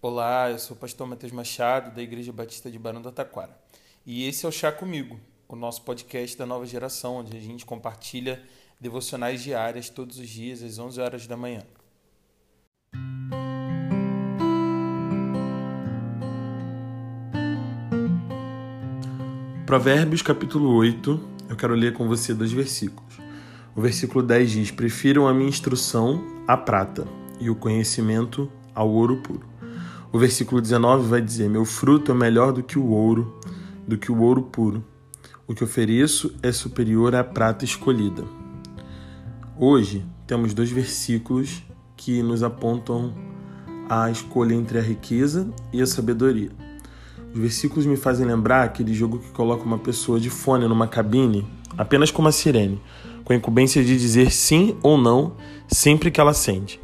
Olá, eu sou o pastor Matheus Machado, da Igreja Batista de Barão do Taquara. E esse é o Chá Comigo, o nosso podcast da nova geração, onde a gente compartilha devocionais diárias todos os dias às 11 horas da manhã. Provérbios capítulo 8, eu quero ler com você dois versículos. O versículo 10 diz: Prefiram a minha instrução à prata e o conhecimento ao ouro puro. O versículo 19 vai dizer: Meu fruto é melhor do que o ouro, do que o ouro puro. O que ofereço é superior à prata escolhida. Hoje temos dois versículos que nos apontam a escolha entre a riqueza e a sabedoria. Os versículos me fazem lembrar aquele jogo que coloca uma pessoa de fone numa cabine, apenas com uma sirene, com a incumbência de dizer sim ou não sempre que ela sente.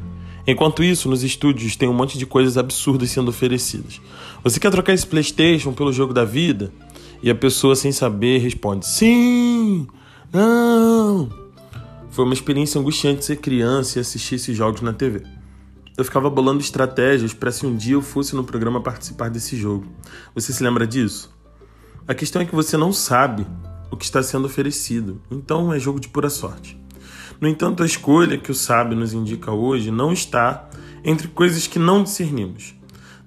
Enquanto isso, nos estúdios tem um monte de coisas absurdas sendo oferecidas. Você quer trocar esse PlayStation pelo jogo da vida? E a pessoa, sem saber, responde: Sim! Não! Foi uma experiência angustiante ser criança e assistir esses jogos na TV. Eu ficava bolando estratégias para se um dia eu fosse no programa participar desse jogo. Você se lembra disso? A questão é que você não sabe o que está sendo oferecido, então é jogo de pura sorte. No entanto, a escolha que o sábio nos indica hoje não está entre coisas que não discernimos.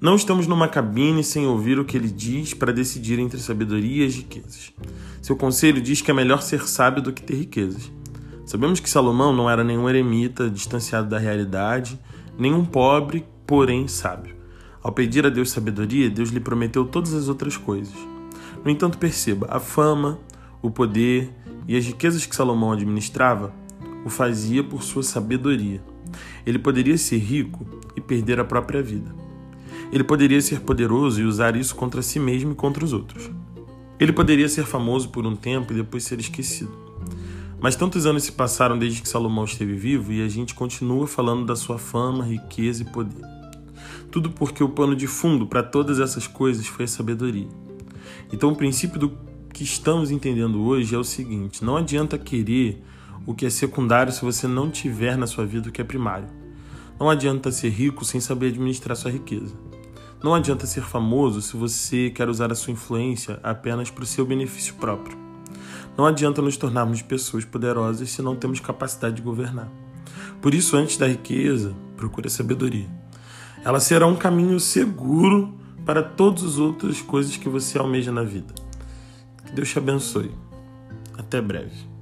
Não estamos numa cabine sem ouvir o que ele diz para decidir entre sabedoria e riquezas. Seu conselho diz que é melhor ser sábio do que ter riquezas. Sabemos que Salomão não era nenhum eremita distanciado da realidade, nenhum pobre, porém sábio. Ao pedir a Deus sabedoria, Deus lhe prometeu todas as outras coisas. No entanto, perceba: a fama, o poder e as riquezas que Salomão administrava o fazia por sua sabedoria. Ele poderia ser rico e perder a própria vida. Ele poderia ser poderoso e usar isso contra si mesmo e contra os outros. Ele poderia ser famoso por um tempo e depois ser esquecido. Mas tantos anos se passaram desde que Salomão esteve vivo e a gente continua falando da sua fama, riqueza e poder. Tudo porque o pano de fundo para todas essas coisas foi a sabedoria. Então, o princípio do que estamos entendendo hoje é o seguinte: não adianta querer o que é secundário se você não tiver na sua vida o que é primário. Não adianta ser rico sem saber administrar sua riqueza. Não adianta ser famoso se você quer usar a sua influência apenas para o seu benefício próprio. Não adianta nos tornarmos pessoas poderosas se não temos capacidade de governar. Por isso, antes da riqueza, procure a sabedoria. Ela será um caminho seguro para todas as outras coisas que você almeja na vida. Que Deus te abençoe. Até breve.